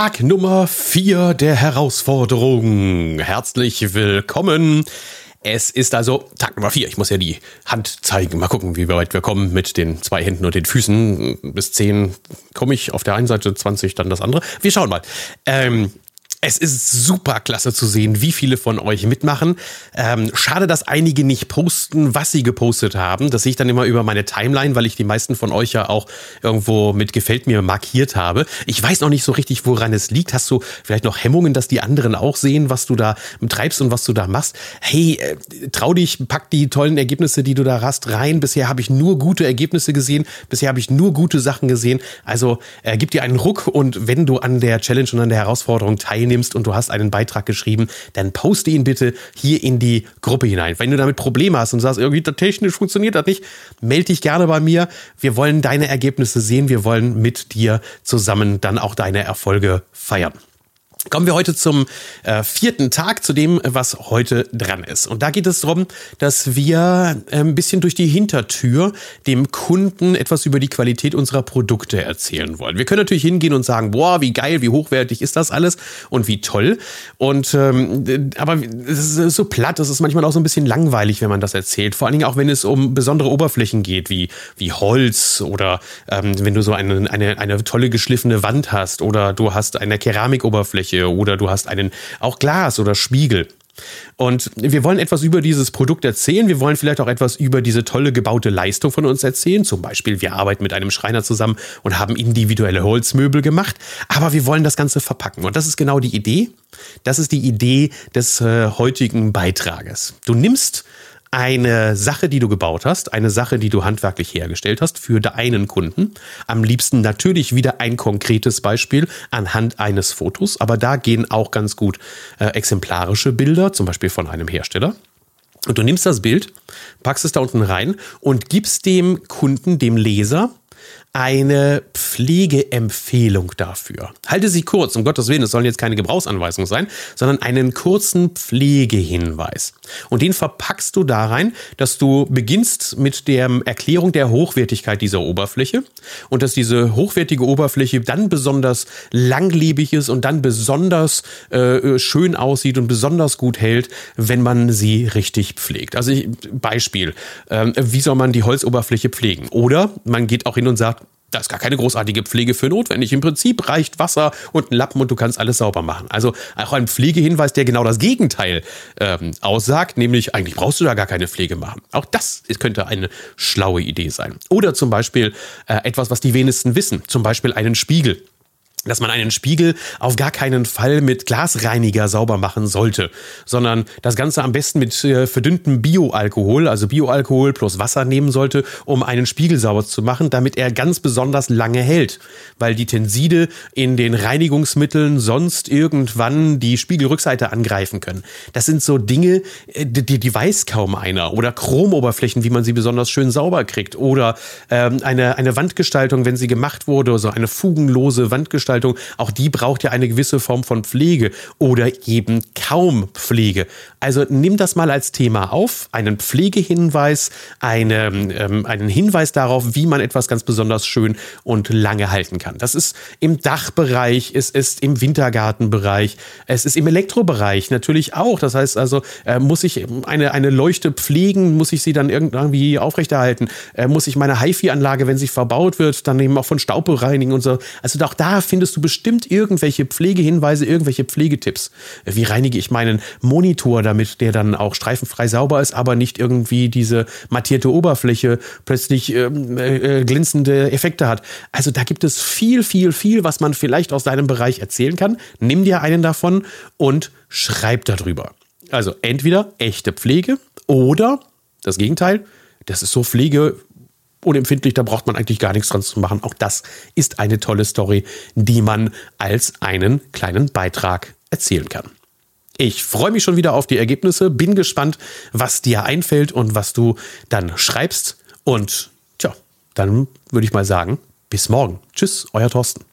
Tag Nummer 4 der Herausforderung. Herzlich willkommen. Es ist also Tag Nummer 4. Ich muss ja die Hand zeigen. Mal gucken, wie weit wir kommen mit den zwei Händen und den Füßen. Bis 10 komme ich auf der einen Seite, 20 dann das andere. Wir schauen mal. Ähm, es ist super klasse zu sehen, wie viele von euch mitmachen. Ähm, schade, dass einige nicht posten, was sie gepostet haben. Das sehe ich dann immer über meine Timeline, weil ich die meisten von euch ja auch irgendwo mit gefällt mir markiert habe. Ich weiß noch nicht so richtig, woran es liegt. Hast du vielleicht noch Hemmungen, dass die anderen auch sehen, was du da treibst und was du da machst? Hey, äh, trau dich, pack die tollen Ergebnisse, die du da hast, rein. Bisher habe ich nur gute Ergebnisse gesehen. Bisher habe ich nur gute Sachen gesehen. Also äh, gib dir einen Ruck und wenn du an der Challenge und an der Herausforderung teilnimmst, teilnimmst und du hast einen Beitrag geschrieben, dann poste ihn bitte hier in die Gruppe hinein. Wenn du damit Probleme hast und sagst, irgendwie technisch funktioniert das nicht, melde dich gerne bei mir. Wir wollen deine Ergebnisse sehen. Wir wollen mit dir zusammen dann auch deine Erfolge feiern. Kommen wir heute zum äh, vierten Tag, zu dem, was heute dran ist. Und da geht es darum, dass wir äh, ein bisschen durch die Hintertür dem Kunden etwas über die Qualität unserer Produkte erzählen wollen. Wir können natürlich hingehen und sagen, boah, wie geil, wie hochwertig ist das alles und wie toll. Und ähm, aber es ist so platt, es ist manchmal auch so ein bisschen langweilig, wenn man das erzählt. Vor allen Dingen auch, wenn es um besondere Oberflächen geht, wie, wie Holz oder ähm, wenn du so eine, eine, eine tolle geschliffene Wand hast oder du hast eine Keramikoberfläche oder du hast einen auch Glas oder Spiegel. Und wir wollen etwas über dieses Produkt erzählen. Wir wollen vielleicht auch etwas über diese tolle gebaute Leistung von uns erzählen. Zum Beispiel, wir arbeiten mit einem Schreiner zusammen und haben individuelle Holzmöbel gemacht. Aber wir wollen das Ganze verpacken. Und das ist genau die Idee. Das ist die Idee des äh, heutigen Beitrages. Du nimmst eine Sache, die du gebaut hast, eine Sache, die du handwerklich hergestellt hast für deinen Kunden. Am liebsten natürlich wieder ein konkretes Beispiel anhand eines Fotos, aber da gehen auch ganz gut äh, exemplarische Bilder, zum Beispiel von einem Hersteller. Und du nimmst das Bild, packst es da unten rein und gibst dem Kunden, dem Leser, eine Pflegeempfehlung dafür. Halte sie kurz, um Gottes Willen, es sollen jetzt keine Gebrauchsanweisungen sein, sondern einen kurzen Pflegehinweis. Und den verpackst du da rein, dass du beginnst mit der Erklärung der Hochwertigkeit dieser Oberfläche und dass diese hochwertige Oberfläche dann besonders langlebig ist und dann besonders äh, schön aussieht und besonders gut hält, wenn man sie richtig pflegt. Also ich, Beispiel, äh, wie soll man die Holzoberfläche pflegen? Oder man geht auch hin und sagt, da ist gar keine großartige Pflege für notwendig. Im Prinzip reicht Wasser und ein Lappen und du kannst alles sauber machen. Also auch ein Pflegehinweis, der genau das Gegenteil ähm, aussagt, nämlich eigentlich brauchst du da gar keine Pflege machen. Auch das könnte eine schlaue Idee sein. Oder zum Beispiel äh, etwas, was die wenigsten wissen, zum Beispiel einen Spiegel dass man einen Spiegel auf gar keinen Fall mit Glasreiniger sauber machen sollte, sondern das Ganze am besten mit äh, verdünntem Bioalkohol, also Bioalkohol plus Wasser nehmen sollte, um einen Spiegel sauber zu machen, damit er ganz besonders lange hält, weil die Tenside in den Reinigungsmitteln sonst irgendwann die Spiegelrückseite angreifen können. Das sind so Dinge, äh, die, die weiß kaum einer. Oder Chromoberflächen, wie man sie besonders schön sauber kriegt. Oder ähm, eine, eine Wandgestaltung, wenn sie gemacht wurde, so eine fugenlose Wandgestaltung Veranstaltung, auch die braucht ja eine gewisse Form von Pflege oder eben kaum Pflege. Also nimm das mal als Thema auf, einen Pflegehinweis, eine, ähm, einen Hinweis darauf, wie man etwas ganz besonders schön und lange halten kann. Das ist im Dachbereich, es ist im Wintergartenbereich, es ist im Elektrobereich natürlich auch. Das heißt also, äh, muss ich eine, eine Leuchte pflegen, muss ich sie dann irgendwie aufrechterhalten, äh, muss ich meine HiFi-Anlage, wenn sie verbaut wird, dann eben auch von Staub bereinigen und so. Also auch da finde findest du bestimmt irgendwelche Pflegehinweise, irgendwelche Pflegetipps. Wie reinige ich meinen Monitor, damit der dann auch streifenfrei sauber ist, aber nicht irgendwie diese mattierte Oberfläche plötzlich ähm, äh, glänzende Effekte hat. Also da gibt es viel, viel, viel, was man vielleicht aus deinem Bereich erzählen kann. Nimm dir einen davon und schreib darüber. Also entweder echte Pflege oder das Gegenteil, das ist so Pflege, unempfindlich, da braucht man eigentlich gar nichts dran zu machen. Auch das ist eine tolle Story, die man als einen kleinen Beitrag erzählen kann. Ich freue mich schon wieder auf die Ergebnisse, bin gespannt, was dir einfällt und was du dann schreibst. Und tja, dann würde ich mal sagen, bis morgen. Tschüss, euer Thorsten.